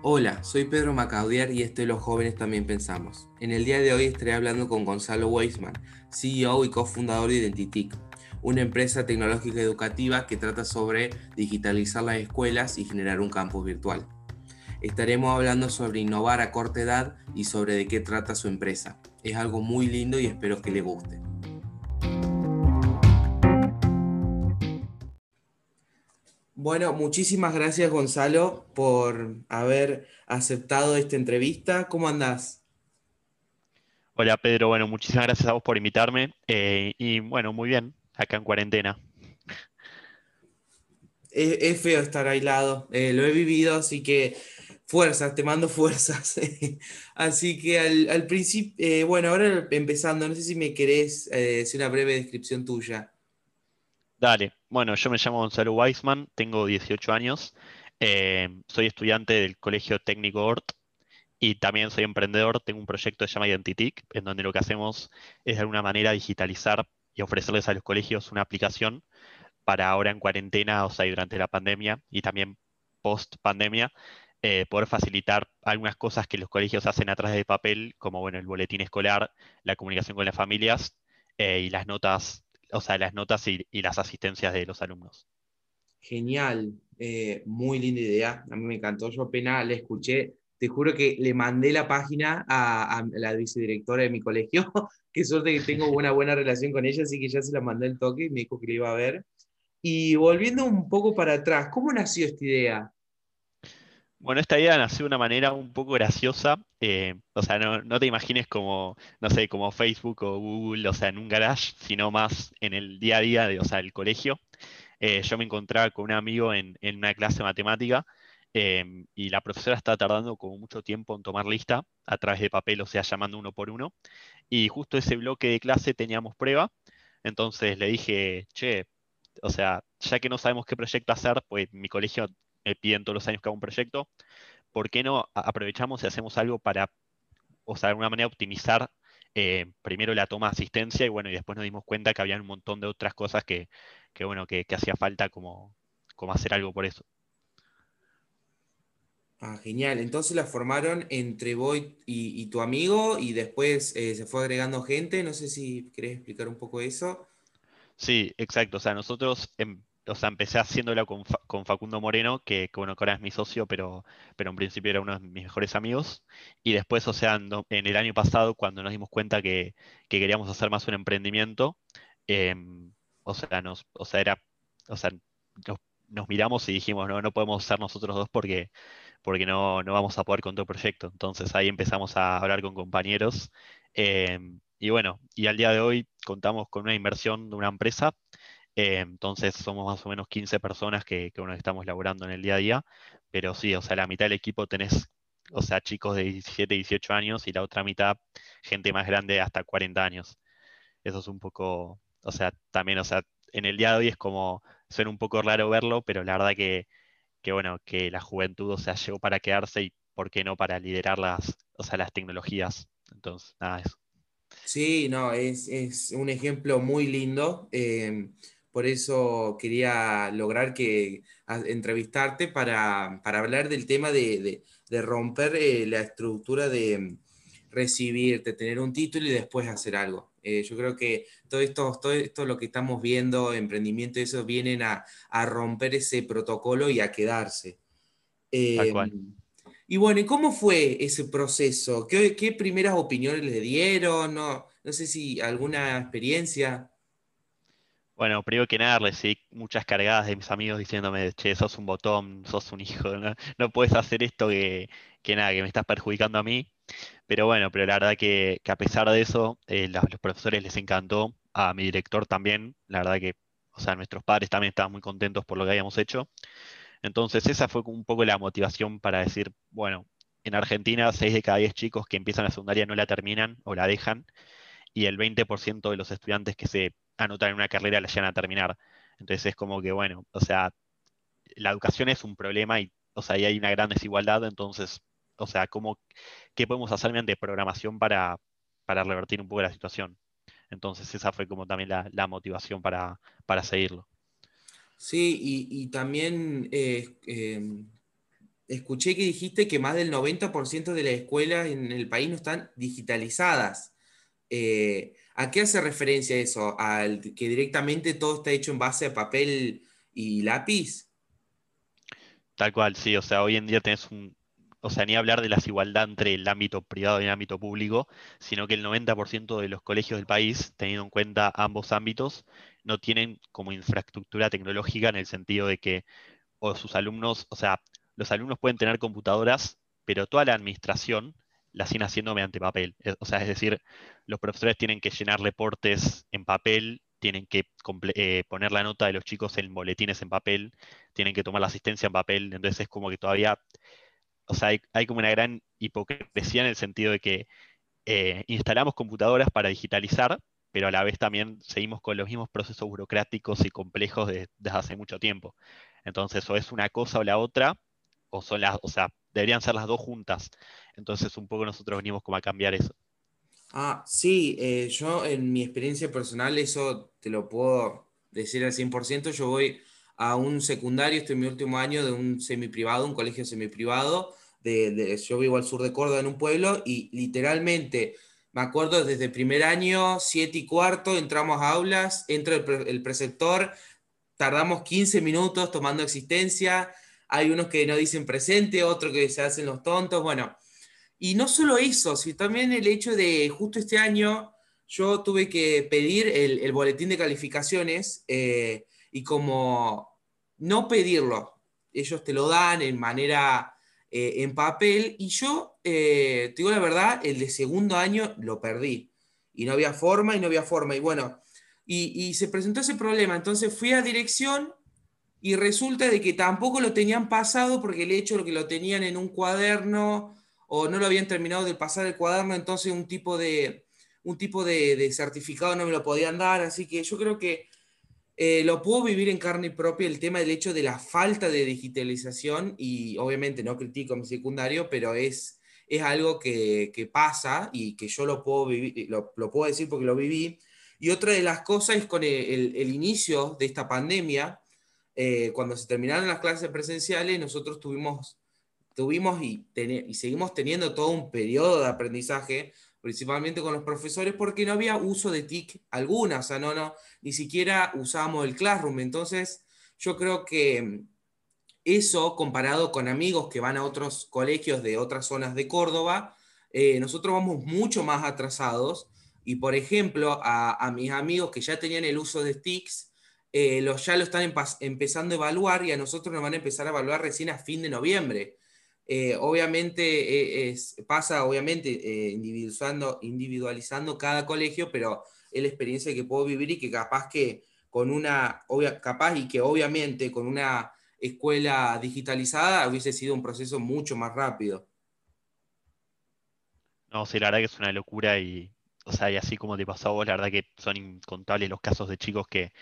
Hola, soy Pedro Macaudiar y esto de Los Jóvenes También Pensamos. En el día de hoy estaré hablando con Gonzalo Weisman, CEO y cofundador de Identitic, una empresa tecnológica educativa que trata sobre digitalizar las escuelas y generar un campus virtual. Estaremos hablando sobre innovar a corta edad y sobre de qué trata su empresa. Es algo muy lindo y espero que le guste. Bueno, muchísimas gracias Gonzalo por haber aceptado esta entrevista. ¿Cómo andás? Hola Pedro, bueno, muchísimas gracias a vos por invitarme eh, y bueno, muy bien, acá en cuarentena. Es, feo estar aislado, eh, lo he vivido, así que fuerzas, te mando fuerzas. así que al, principio, eh, bueno, ahora empezando, no sé si me querés decir una breve descripción tuya. Dale, bueno, yo me llamo Gonzalo Weisman, tengo 18 años, eh, soy estudiante del Colegio Técnico ORT y también soy emprendedor, tengo un proyecto que se llama Identitic, en donde lo que hacemos es de alguna manera digitalizar y ofrecerles a los colegios una aplicación para ahora en cuarentena, o sea, durante la pandemia y también post pandemia, eh, poder facilitar algunas cosas que los colegios hacen atrás de papel, como bueno, el boletín escolar, la comunicación con las familias eh, y las notas o sea, las notas y, las asistencias de los alumnos. Genial, eh, muy linda idea, a mí me encantó, yo apenas la escuché, te juro que le mandé la página a, la vicedirectora de mi colegio, qué suerte que tengo una buena relación con ella, así que ya se la mandé el toque y me dijo que le iba a ver. Y volviendo un poco para atrás, ¿cómo nació esta idea? Bueno, esta idea nació de una manera un poco graciosa. Eh, o sea, no, te imagines como, no sé, como Facebook o Google, o sea, en un garage, sino más en el día a día de, o sea, el colegio. Eh, yo me encontraba con un amigo en, una clase de matemática em, y la profesora estaba tardando como mucho tiempo en tomar lista a través de papel, o sea, llamando uno por uno. Y justo ese bloque de clase teníamos prueba. Entonces le dije, che, o sea, ya que no sabemos qué proyecto hacer, pues mi colegio me piden todos los años que haga un proyecto, ¿por qué no aprovechamos y hacemos algo para, o sea, de alguna manera optimizar eh, primero la toma de asistencia y bueno, y después nos dimos cuenta que había un montón de otras cosas que, bueno, que, hacía falta como, como hacer algo por eso. Ah, genial. Entonces la formaron entre vos y, tu amigo y después eh, se fue agregando gente. No sé si querés explicar un poco eso. Sí, exacto. O sea, nosotros em, o sea, empecé haciéndola con, con Facundo Moreno, que, bueno, ahora es mi socio, pero, pero en principio era uno de mis mejores amigos. Y después, o sea, en el año pasado, cuando nos dimos cuenta que, queríamos hacer más un emprendimiento, em, o sea, nos, o sea, era, o sea, nos, miramos y dijimos, no, no podemos ser nosotros dos porque, porque no, no vamos a poder con todo el proyecto. Entonces ahí empezamos a hablar con compañeros. Em, y bueno, y al día de hoy contamos con una inversión de una empresa eh, entonces somos más o menos 15 personas que, que estamos laborando en el día a día, pero sí, o sea, la mitad del equipo tenés, o sea, chicos de 17, 18 años y la otra mitad gente más grande hasta 40 años. Eso es un poco, o sea, también, o sea, en el día de hoy es como, suena un poco raro verlo, pero la verdad que, que bueno, que la juventud, o sea, llegó para quedarse y por qué no para liderar las, o sea, las tecnologías. Entonces, nada, eso. Sí, no, es, es un ejemplo muy lindo. Eh, por eso quería lograr que entrevistarte para, hablar del tema de, romper eh, la estructura de recibirte, tener un título y después hacer algo. Eh, yo creo que todo esto, todo esto lo que estamos viendo, emprendimiento, eso vienen a, romper ese protocolo y a quedarse. Em, y bueno, ¿y cómo fue ese proceso? ¿Qué, qué primeras opiniones le dieron? No, no sé si alguna experiencia. Bueno, primero que nada recibí muchas cargadas de mis amigos diciéndome, che, sos un botón, sos un hijo, no, puedes hacer esto que, nada, que me estás perjudicando a mí. Pero bueno, pero la verdad que, a pesar de eso, eh, los, profesores les encantó, a mi director también, la verdad que, o sea, nuestros padres también estaban muy contentos por lo que habíamos hecho. Entonces esa fue un poco la motivación para decir, bueno, en Argentina 6 de cada 10 chicos que empiezan la secundaria no la terminan o la dejan, y el 20% de los estudiantes que se anotar en una carrera la llegan a terminar. Entonces es como que, bueno, o sea, la educación es un problema y, o sea, hay una gran desigualdad, entonces, o sea, ¿cómo, ¿qué podemos hacer mediante programación para, revertir un poco la situación? Entonces esa fue como también la, motivación para, seguirlo. Sí, y, también eh, em, escuché que dijiste que más del 90% de las escuelas en el país no están digitalizadas. Eh, ¿A qué hace referencia eso? ¿Al que directamente todo está hecho en base a papel y lápiz? Tal cual, sí. O sea, hoy en día tenés un, o sea, ni hablar de la desigualdad entre el ámbito privado y el ámbito público, sino que el 90% de los colegios del país, teniendo en cuenta ambos ámbitos, no tienen como infraestructura tecnológica en el sentido de que o sus alumnos, o sea, los alumnos pueden tener computadoras, pero toda la administración la siguen haciendo mediante papel. O sea, es decir, los profesores tienen que llenar reportes en papel, tienen que eh, poner la nota de los chicos en boletines en papel, tienen que tomar la asistencia en papel, entonces es como que todavía o sea, hay, como una gran hipocresía en el sentido de que eh, instalamos computadoras para digitalizar, pero a la vez también seguimos con los mismos procesos burocráticos y complejos desde hace mucho tiempo. Entonces, o es una cosa o la otra, o son las, o sea, deberían ser las dos juntas. Entonces, un poco nosotros venimos como a cambiar eso. Ah, sí, eh, yo en mi experiencia personal, eso te lo puedo decir al 100%, yo voy a un secundario, estoy en mi último año de un semiprivado, un colegio semiprivado, de, yo vivo al sur de Córdoba en un pueblo y literalmente, me acuerdo desde el primer año, siete y cuarto, entramos a aulas, entra el, preceptor, tardamos 15 minutos tomando existencia, hay unos que no dicen presente, otros que se hacen los tontos, bueno. Y no solo eso, sino también el hecho de justo este año yo tuve que pedir el, boletín de calificaciones eh, y como no pedirlo, ellos te lo dan en manera, eh, en papel, y yo, eh, te digo la verdad, el de segundo año lo perdí, y no había forma, y no había forma, y bueno, y, se presentó ese problema, entonces fui a dirección, y resulta de que tampoco lo tenían pasado, porque el hecho de que lo tenían en un cuaderno, o no lo habían terminado de pasar el cuaderno, entonces un tipo de, un tipo de certificado no me lo podían dar, así que yo creo que eh, lo puedo vivir en carne propia el tema del hecho de la falta de digitalización y obviamente no critico mi secundario, pero es, es algo que, pasa y que yo lo puedo, vivir, lo, puedo decir porque lo viví. Y otra de las cosas es con el, inicio de esta pandemia, eh, cuando se terminaron las clases presenciales, nosotros tuvimos, tuvimos y, y seguimos teniendo todo un periodo de aprendizaje principalmente con los profesores, porque no había uso de TIC alguna, o sea, no, no, ni siquiera usábamos el Classroom. Entonces, yo creo que eso, comparado con amigos que van a otros colegios de otras zonas de Córdoba, eh, nosotros vamos mucho más atrasados. Y, por ejemplo, a, mis amigos que ya tenían el uso de TICs, eh, los, ya lo están empezando a evaluar y a nosotros nos van a empezar a evaluar recién a fin de noviembre. Eh, obviamente es, pasa, obviamente, individualizando, individualizando cada colegio, pero es la experiencia que puedo vivir y que capaz que con una, capaz y que obviamente con una escuela digitalizada hubiese sido un proceso mucho más rápido. No, sí, la verdad que es una locura y, o sea, y así como te pasó a vos, la verdad que son incontables los casos de chicos que,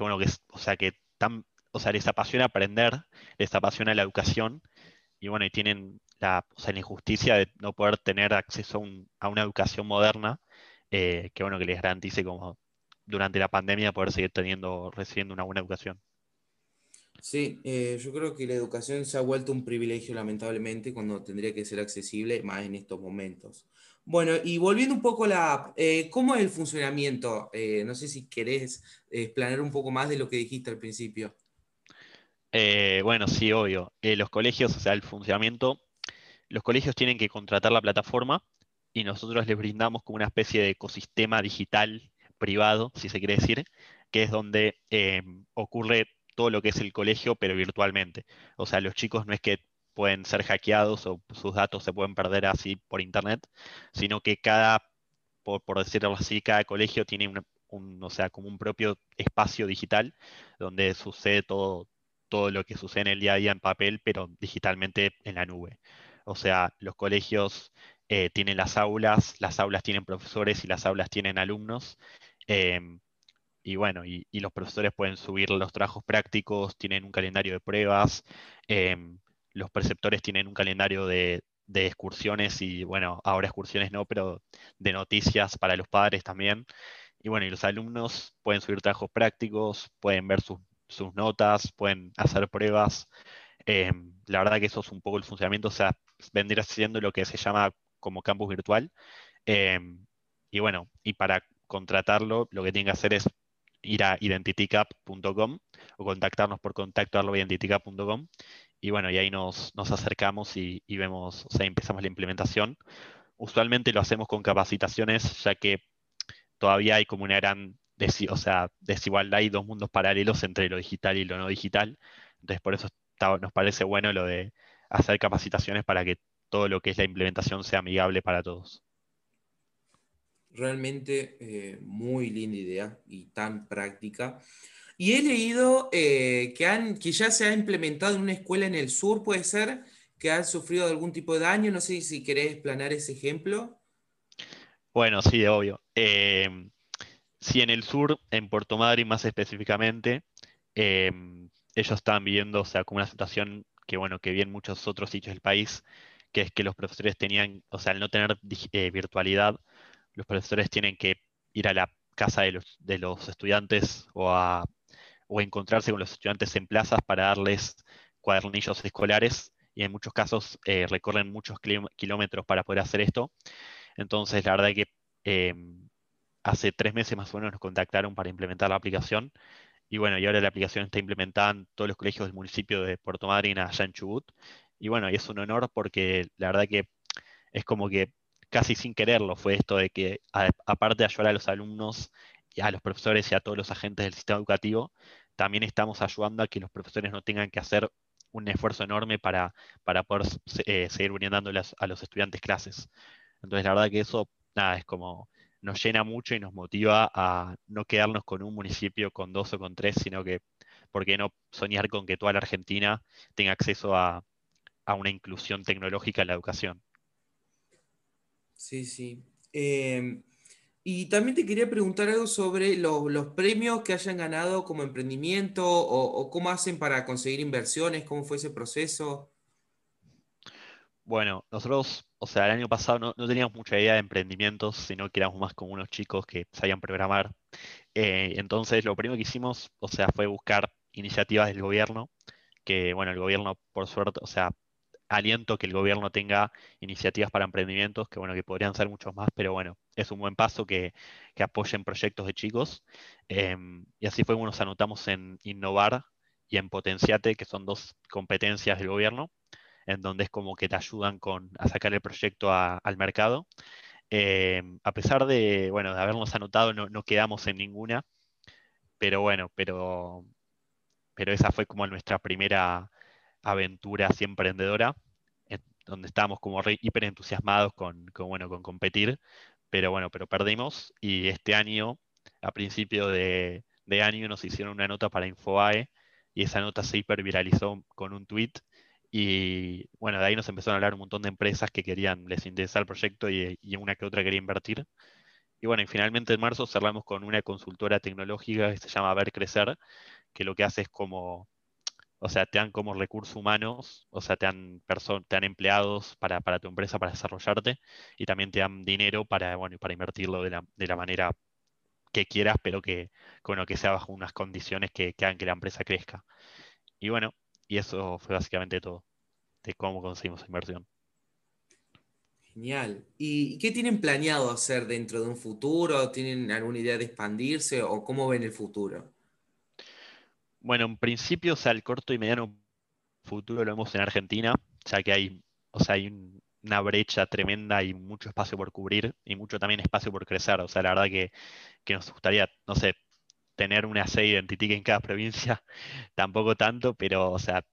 bueno, que, o sea, que tan, o sea, les apasiona aprender, les apasiona la educación y bueno, y tienen la, o sea, la injusticia de no poder tener acceso a una educación moderna eh, que bueno, que les garantice como durante la pandemia poder seguir teniendo, recibiendo una buena educación. Sí, eh, yo creo que la educación se ha vuelto un privilegio lamentablemente cuando tendría que ser accesible más en estos momentos. Bueno, y volviendo un poco a la app, eh, ¿cómo es el funcionamiento? no sé si querés explanar un poco más de lo que dijiste al principio. bueno, sí, obvio. los colegios, o sea, el funcionamiento, los colegios tienen que contratar la plataforma y nosotros les brindamos como una especie de ecosistema digital privado, si se quiere decir, que es donde eh, ocurre todo lo que es el colegio, pero virtualmente. O sea, los chicos no es que pueden ser hackeados o sus datos se pueden perder así por internet, sino que cada, por, decirlo así, cada colegio tiene un, o sea, como un propio espacio digital donde sucede todo, todo lo que sucede en el día a día en papel, pero digitalmente en la nube. O sea, los colegios eh, tienen las aulas, las aulas tienen profesores y las aulas tienen alumnos. Em, y bueno, y, los profesores pueden subir los trabajos prácticos, tienen un calendario de pruebas, em, los preceptores tienen un calendario de, excursiones y bueno, ahora excursiones no, pero de noticias para los padres también. Y bueno, y los alumnos pueden subir trabajos prácticos, pueden ver sus, notas, pueden hacer pruebas. Em, la verdad que eso es un poco el funcionamiento, o sea, vendría siendo lo que se llama como campus virtual. Em, y bueno, y para contratarlo, lo que tienen que hacer es ir a identitycap.com o contactarnos por contacto identitycap.com y bueno, y ahí nos, acercamos y, vemos, o sea, empezamos la implementación. Usualmente lo hacemos con capacitaciones, ya que todavía hay como una gran desigualdad y dos mundos paralelos entre lo digital y lo no digital. Entonces, por eso nos parece bueno lo de hacer capacitaciones para que todo lo que es la implementación sea amigable para todos. Realmente eh, muy linda idea y tan práctica. Y he leído eh, que, han, que ya se ha implementado en una escuela en el sur, puede ser, que han sufrido algún tipo de daño. No sé si querés explanar ese ejemplo. Bueno, sí, obvio. Eh, sí, en el sur, en Puerto Madryn más específicamente, ellos estaban viviendo, o sea, como una situación que, bueno, que vi en muchos otros sitios del país, que es que los profesores tenían, o sea, al no tener virtualidad, los profesores tienen que ir a la casa de los, estudiantes o, a, o encontrarse con los estudiantes en plazas para darles cuadernillos escolares y en muchos casos eh, recorren muchos kilómetros para poder hacer esto. Entonces, la verdad que em, hace tres meses más o menos nos contactaron para implementar la aplicación y bueno, y ahora la aplicación está implementada en todos los colegios del municipio de Puerto Madryn allá en Chubut. Y bueno, y es un honor porque la verdad que es como que casi sin quererlo fue esto de que, aparte de ayudar a los alumnos, y a los profesores y a todos los agentes del sistema educativo, también estamos ayudando a que los profesores no tengan que hacer un esfuerzo enorme para, para poder eh, seguir brindando a los estudiantes clases. Entonces, la verdad que eso, nada, es como nos llena mucho y nos motiva a no quedarnos con un municipio con dos o con tres, sino que, ¿por qué no soñar con que toda la Argentina tenga acceso a, a una inclusión tecnológica en la educación? Sí, sí. Em, y también te quería preguntar algo sobre los premios que hayan ganado como emprendimiento o, cómo hacen para conseguir inversiones, cómo fue ese proceso. Bueno, nosotros, o sea, el año pasado no, teníamos mucha idea de emprendimientos, sino que éramos más como unos chicos que sabían programar. Eh, entonces, lo primero que hicimos, o sea, fue buscar iniciativas del gobierno, que, bueno, el gobierno, por suerte, o sea, aliento que el gobierno tenga iniciativas para emprendimientos, que bueno, que podrían ser muchos más, pero bueno, es un buen paso que, apoyen proyectos de chicos. Em, y así fue como nos anotamos en Innovar y en Potenciate, que son dos competencias del gobierno, en donde es como que te ayudan con, a sacar el proyecto al mercado. Em, a pesar de, bueno, de habernos anotado, no, no, quedamos en ninguna, pero bueno, pero, pero esa fue como nuestra primera aventura así emprendedora, donde estábamos como hiper entusiasmados con, bueno, con competir, pero bueno, pero perdimos y este año, a principio de, año, nos hicieron una nota para Infoae y esa nota se hiper viralizó con un tweet y bueno, de ahí nos empezaron a hablar un montón de empresas que querían, les interesaba el proyecto y, y, una que otra quería invertir. Y bueno, y finalmente en marzo cerramos con una consultora tecnológica que se llama Ver Crecer, que lo que hace es como o sea, te dan como recursos humanos, o sea, te dan, te dan empleados para, tu empresa para desarrollarte y también te dan dinero para, bueno, para invertirlo de la, manera que quieras, pero que, bueno, que sea bajo unas condiciones que, hagan que la empresa crezca. Y bueno, y eso fue básicamente todo de cómo conseguimos inversión. Genial. ¿Y qué tienen planeado hacer dentro de un futuro? ¿Tienen alguna idea de expandirse o cómo ven el futuro? Bueno, en principio, o sea, el corto y mediano futuro lo vemos en Argentina, ya que hay, o sea, hay una brecha tremenda y mucho espacio por cubrir y mucho también espacio por crecer. O sea, la verdad que, nos gustaría, no sé, tener una sede identity en cada provincia, tampoco tanto, pero, o sea,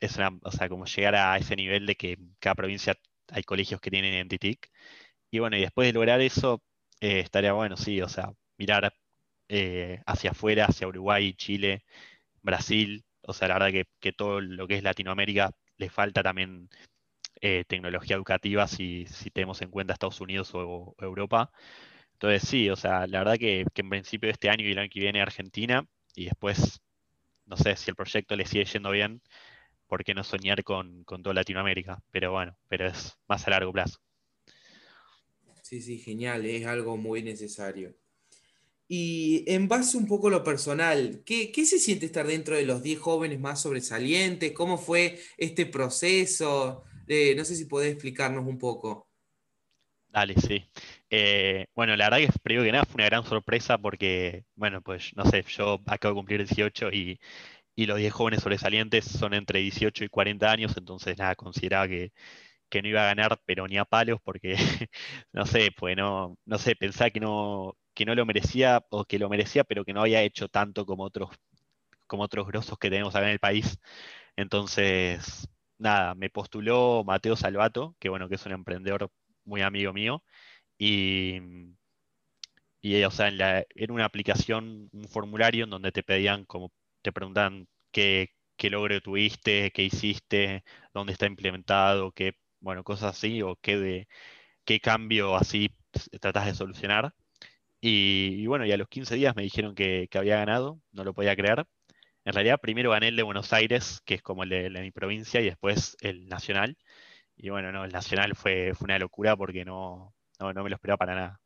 es una, o sea, como llegar a ese nivel de que cada provincia hay colegios que tienen identity. Y bueno, y después de lograr eso, eh, estaría bueno, sí, o sea, mirar eh, hacia afuera, hacia Uruguay, Chile, Brasil, o sea, la verdad que, todo lo que es Latinoamérica le falta también eh, tecnología educativa si, tenemos en cuenta Estados Unidos o, Europa. Entonces sí, o sea, la verdad que, en principio de este año y el año que viene Argentina y después, no sé, si el proyecto le sigue yendo bien, ¿por qué no soñar con, con toda Latinoamérica? Pero bueno, pero es más a largo plazo. Sí, sí, genial, es algo muy necesario. Y en base un poco a lo personal, ¿qué, se siente estar dentro de los 10 jóvenes más sobresalientes? ¿Cómo fue este proceso? Eh, no sé si podés explicarnos un poco. Dale, sí. Eh, bueno, la verdad que primero que nada fue una gran sorpresa porque, bueno, pues no sé, yo acabo de cumplir 18 y, y los 10 jóvenes sobresalientes son entre 18 y 40 años, entonces nada, consideraba que, que no iba a ganar, pero ni a palos, porque no sé, pues no, no sé, pensaba que no, que no lo merecía o que lo merecía, pero que no había hecho tanto como otros, como otros grosos que tenemos acá en el país. Entonces, nada, me postuló Mateo Salvato, que bueno, que es un emprendedor muy amigo mío, y, y o sea, en, la, en una aplicación, un formulario en donde te pedían como, te preguntan qué, qué logro tuviste, qué hiciste, dónde está implementado, qué bueno, cosas así, o qué, de, qué cambio así tratas de solucionar. Y, bueno, y a los 15 días me dijeron que, había ganado, no lo podía creer. En realidad, primero gané el de Buenos Aires, que es como el de, mi provincia, y después el nacional. Y bueno, no, el nacional fue, fue una locura porque no, no, me lo esperaba para nada.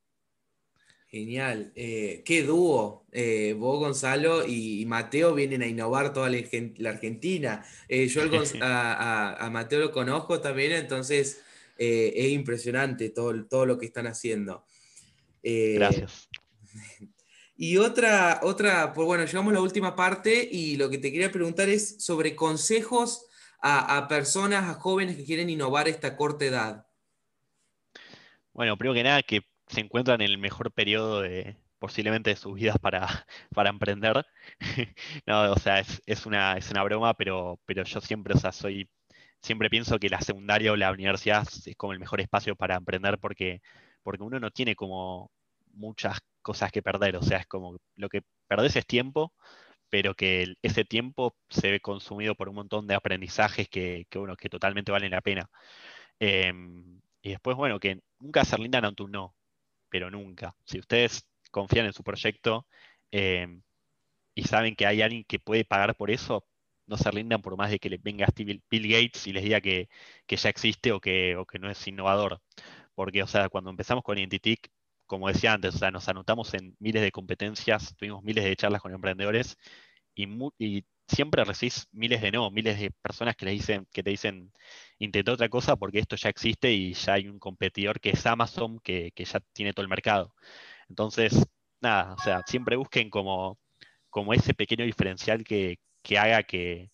Genial. Eh, qué dúo. Eh, vos, Gonzalo, y, Mateo vienen a innovar toda la, Argentina. Eh, yo a, Mateo lo conozco también, entonces es impresionante todo, todo lo que están haciendo. Gracias. Y otra, otra, pues bueno, llegamos a la última parte y lo que te quería preguntar es sobre consejos a, a personas, a jóvenes que quieren innovar esta corta edad. Bueno, primero que nada, que se encuentran en el mejor periodo de, posiblemente de sus vidas para, para emprender. no, o sea, es, una, es una broma, pero, pero yo siempre, o sea, soy, siempre pienso que la secundaria o la universidad es como el mejor espacio para emprender porque, porque uno no tiene como muchas cosas que perder, o sea, es como lo que perdés es tiempo, pero que ese tiempo se ve consumido por un montón de aprendizajes que, que, que totalmente valen la pena. Em, y después, bueno, que nunca se rindan ante un no pero nunca. Si ustedes confían en su proyecto eh, y saben que hay alguien que puede pagar por eso, no se rindan por más de que les venga Bill Gates y les diga que, ya existe o que, que, no es innovador. Porque, o sea, cuando empezamos con Identitic, como decía antes, o sea, nos anotamos en miles de competencias, tuvimos miles de charlas con emprendedores y, siempre recibís miles de no, miles de personas que, les dicen, que te dicen, intenta otra cosa porque esto ya existe y ya hay un competidor que es Amazon que, ya tiene todo el mercado. Entonces, nada, o sea, siempre busquen como, como ese pequeño diferencial que, haga que,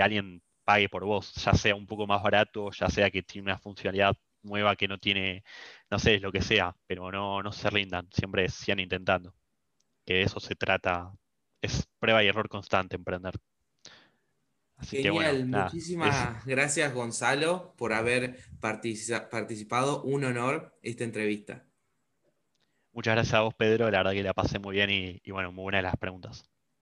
alguien pague por vos, ya sea un poco más barato, ya sea que tiene una funcionalidad nueva que no tiene, no sé, lo que sea, pero no, no se rindan, siempre sigan intentando. Que de eso se trata es prueba y error constante emprender. Genial, muchísimas gracias Gonzalo por haber participado. Un honor esta entrevista. Muchas gracias a vos, Pedro. La verdad que la pasé muy bien y, y bueno, muy buenas las preguntas.